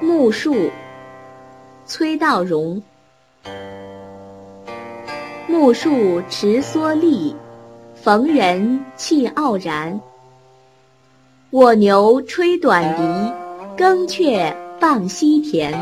木树崔道融木树持蓑笠逢人气傲然。卧牛吹短笛耕却傍溪田